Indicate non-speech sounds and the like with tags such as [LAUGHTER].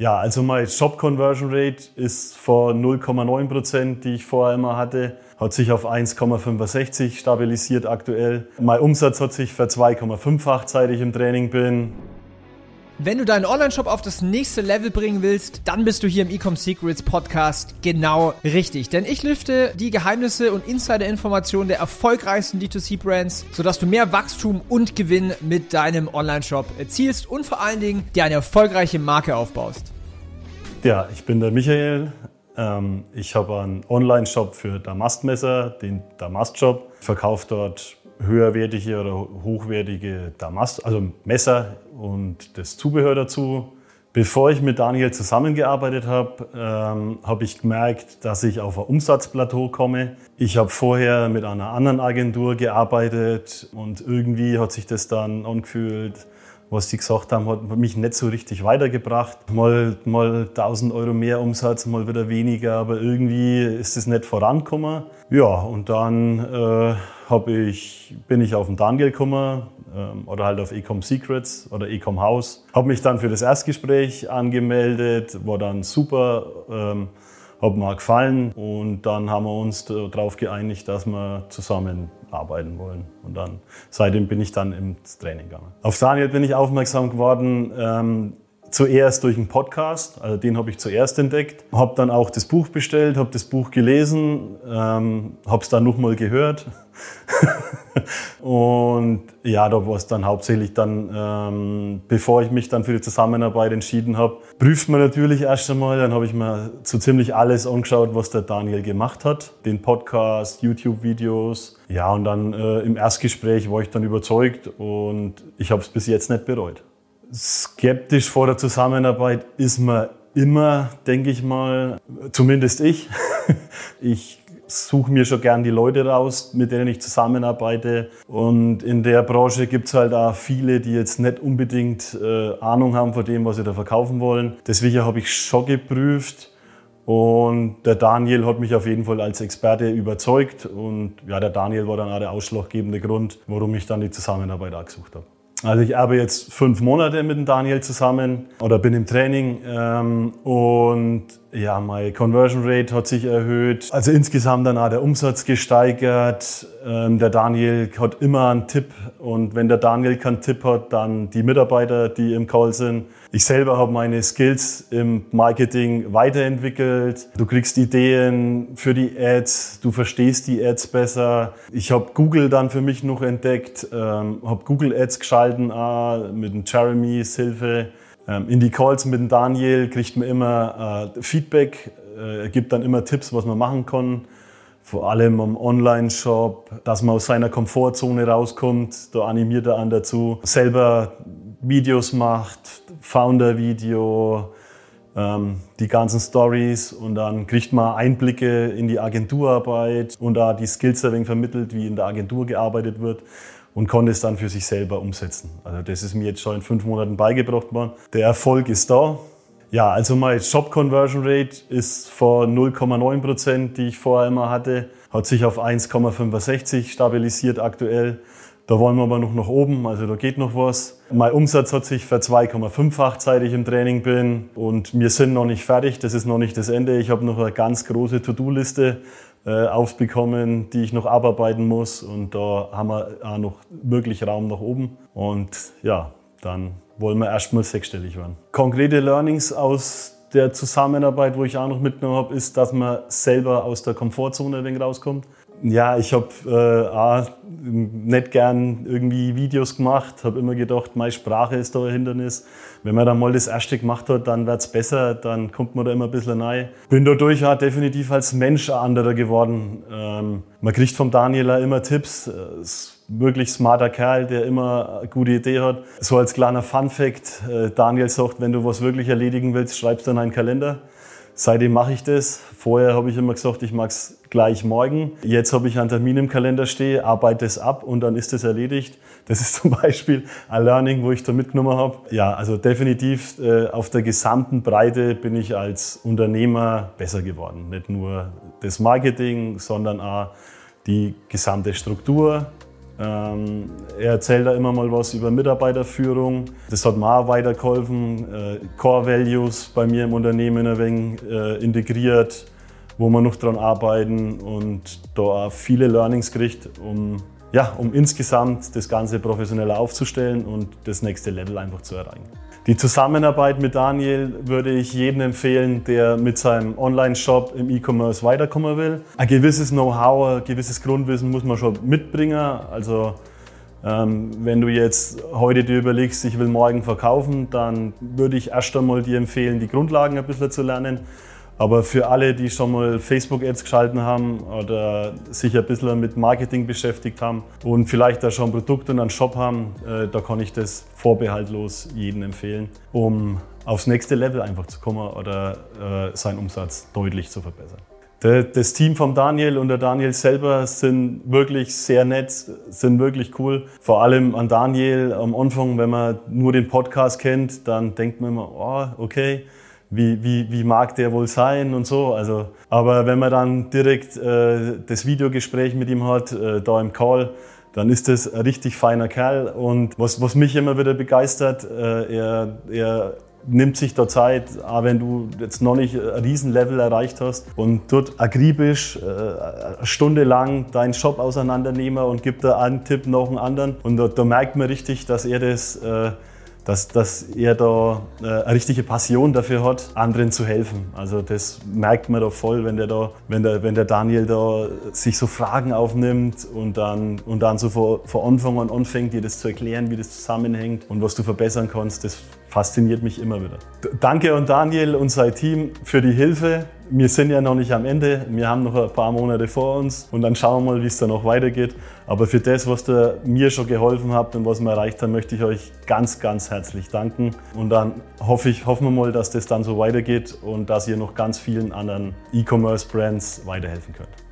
Ja, also meine Shop Conversion Rate ist vor 0,9 Prozent, die ich vorher immer hatte, hat sich auf 1,65 stabilisiert aktuell. Mein Umsatz hat sich für 2,5 seit ich im Training bin. Wenn du deinen Online-Shop auf das nächste Level bringen willst, dann bist du hier im Ecom Secrets Podcast genau richtig. Denn ich lüfte die Geheimnisse und Insider-Informationen der erfolgreichsten D2C-Brands, sodass du mehr Wachstum und Gewinn mit deinem Online-Shop erzielst und vor allen Dingen dir eine erfolgreiche Marke aufbaust. Ja, ich bin der Michael. Ähm, ich habe einen Online-Shop für Damastmesser, den Damast-Shop. Ich verkaufe dort höherwertige oder hochwertige Damast, also Messer und das Zubehör dazu. Bevor ich mit Daniel zusammengearbeitet habe, ähm, habe ich gemerkt, dass ich auf ein Umsatzplateau komme. Ich habe vorher mit einer anderen Agentur gearbeitet und irgendwie hat sich das dann angefühlt, was die gesagt haben, hat mich nicht so richtig weitergebracht. Mal, mal 1000 Euro mehr Umsatz, mal wieder weniger, aber irgendwie ist es nicht vorangekommen. Ja, und dann äh, ich, bin ich auf den Daniel gekommen ähm, oder halt auf Ecom Secrets oder Ecom House. Habe mich dann für das Erstgespräch angemeldet, war dann super. Ähm, hat mir gefallen und dann haben wir uns darauf geeinigt, dass wir zusammen arbeiten wollen. Und dann seitdem bin ich dann ins Training gegangen. Auf Daniel bin ich aufmerksam geworden. Ähm, zuerst durch einen Podcast, also den habe ich zuerst entdeckt, habe dann auch das Buch bestellt, habe das Buch gelesen, ähm, habe es dann nochmal gehört. [LAUGHS] Und ja, da war es dann hauptsächlich dann, ähm, bevor ich mich dann für die Zusammenarbeit entschieden habe, prüft man natürlich erst einmal, dann habe ich mir so ziemlich alles angeschaut, was der Daniel gemacht hat, den Podcast, YouTube-Videos, ja und dann äh, im Erstgespräch war ich dann überzeugt und ich habe es bis jetzt nicht bereut. Skeptisch vor der Zusammenarbeit ist man immer, denke ich mal, zumindest ich. [LAUGHS] Ich suche mir schon gern die Leute raus, mit denen ich zusammenarbeite. Und in der Branche gibt es halt auch viele, die jetzt nicht unbedingt äh, Ahnung haben von dem, was sie da verkaufen wollen. Deswegen habe ich schon geprüft. Und der Daniel hat mich auf jeden Fall als Experte überzeugt. Und ja, der Daniel war dann auch der ausschlaggebende Grund, warum ich dann die Zusammenarbeit auch gesucht habe. Also ich arbeite jetzt fünf Monate mit dem Daniel zusammen oder bin im Training ähm, und ja, meine Conversion Rate hat sich erhöht. Also insgesamt dann auch der Umsatz gesteigert. Ähm, der Daniel hat immer einen Tipp und wenn der Daniel keinen Tipp hat, dann die Mitarbeiter, die im Call sind. Ich selber habe meine Skills im Marketing weiterentwickelt. Du kriegst Ideen für die Ads, du verstehst die Ads besser. Ich habe Google dann für mich noch entdeckt, ähm, habe Google Ads geschalten äh, mit dem Jeremys Hilfe. Ähm, in die Calls mit Daniel kriegt man immer äh, Feedback, äh, gibt dann immer Tipps, was man machen kann. Vor allem am Online-Shop, dass man aus seiner Komfortzone rauskommt. Da animiert er an dazu. Selber Videos macht, Founder-Video, die ganzen Stories und dann kriegt man Einblicke in die Agenturarbeit und da die Skills ein vermittelt, wie in der Agentur gearbeitet wird und konnte es dann für sich selber umsetzen. Also das ist mir jetzt schon in fünf Monaten beigebracht worden. Der Erfolg ist da. Ja, also meine Shop Conversion Rate ist vor 0,9 Prozent, die ich vorher immer hatte, hat sich auf 1,65 stabilisiert aktuell. Da wollen wir aber noch nach oben, also da geht noch was. Mein Umsatz hat sich für 2,5-fach, seit ich im Training bin. Und wir sind noch nicht fertig, das ist noch nicht das Ende. Ich habe noch eine ganz große To-Do-Liste äh, aufbekommen, die ich noch abarbeiten muss. Und da haben wir auch noch wirklich Raum nach oben. Und ja, dann wollen wir erstmal sechsstellig werden. Konkrete Learnings aus der Zusammenarbeit, wo ich auch noch mitgenommen habe, ist, dass man selber aus der Komfortzone ein wenig rauskommt. Ja, ich habe äh, nicht gern irgendwie Videos gemacht, habe immer gedacht, meine Sprache ist da ein Hindernis. Wenn man dann mal das erste gemacht hat, dann wird's besser, dann kommt man da immer ein bisschen rein. Bin dadurch auch definitiv als Mensch ein anderer geworden. Ähm, man kriegt vom Daniel auch immer Tipps. Ist wirklich smarter Kerl, der immer eine gute Idee hat. So als kleiner Fun Fact, äh, Daniel sagt, wenn du was wirklich erledigen willst, schreibst du in einen Kalender. Seitdem mache ich das. Vorher habe ich immer gesagt, ich mag es gleich morgen. Jetzt habe ich einen Termin im Kalender stehen, arbeite es ab und dann ist es erledigt. Das ist [LAUGHS] zum Beispiel ein Learning, wo ich da mitgenommen habe. Ja, also definitiv äh, auf der gesamten Breite bin ich als Unternehmer besser geworden. Nicht nur das Marketing, sondern auch die gesamte Struktur Ähm, er erzählt da immer mal was über Mitarbeiterführung. Das hat mir auch weitergeholfen. Äh, Core Values bei mir im Unternehmen ein wenig äh, integriert, wo wir noch dran arbeiten und da auch viele Learnings kriegt, um, ja, um insgesamt das Ganze professioneller aufzustellen und das nächste Level einfach zu erreichen. Die Zusammenarbeit mit Daniel würde ich jedem empfehlen, der mit seinem Online-Shop im E-Commerce weiterkommen will. Ein gewisses Know-how, ein gewisses Grundwissen muss man schon mitbringen. Also ähm, wenn du jetzt heute dir überlegst, ich will morgen verkaufen, dann würde ich erst einmal dir empfehlen, die Grundlagen ein bisschen zu lernen. Aber für alle, die schon mal Facebook-Ads geschalten haben oder sich ein bisschen mit Marketing beschäftigt haben und vielleicht da schon Produkte und einen Shop haben, äh, da kann ich das vorbehaltlos jedem empfehlen, um aufs nächste Level einfach zu kommen oder äh, seinen Umsatz deutlich zu verbessern. Das Team von Daniel und der Daniel selber sind wirklich sehr nett, sind wirklich cool. Vor allem an Daniel am Anfang, wenn man nur den Podcast kennt, dann denkt man immer, oh, okay, wie, wie, wie mag der wohl sein und so. Also, aber wenn man dann direkt äh, das Videogespräch mit ihm hat, äh, da im Call, dann ist das ein richtig feiner Kerl. Und was, was mich immer wieder begeistert, äh, er, er nimmt sich da Zeit, auch wenn du jetzt noch nicht ein Riesenlevel erreicht hast und dort akribisch äh, eine Stunde lang deinen Shop auseinandernehmen und gibt da einen Tipp noch einen anderen. Und da, da merkt man richtig, dass er das äh, dass, dass er da äh, eine richtige Passion dafür hat, anderen zu helfen. Also das merkt man da voll, wenn der, da, wenn der, wenn der Daniel da sich so Fragen aufnimmt und dann, und dann so vor, vor Anfang an anfängt, dir das zu erklären, wie das zusammenhängt und was du verbessern kannst. Das fasziniert mich immer wieder. Danke an Daniel und sein Team für die Hilfe. Wir sind ja noch nicht am Ende. Wir haben noch ein paar Monate vor uns und dann schauen wir mal, wie es da noch weitergeht. Aber für das, was ihr mir schon geholfen habt und was wir erreicht haben, möchte ich euch ganz, ganz herzlich danken. Und dann hoffe ich, hoffen wir mal, dass das dann so weitergeht und dass ihr noch ganz vielen anderen E-Commerce-Brands weiterhelfen könnt.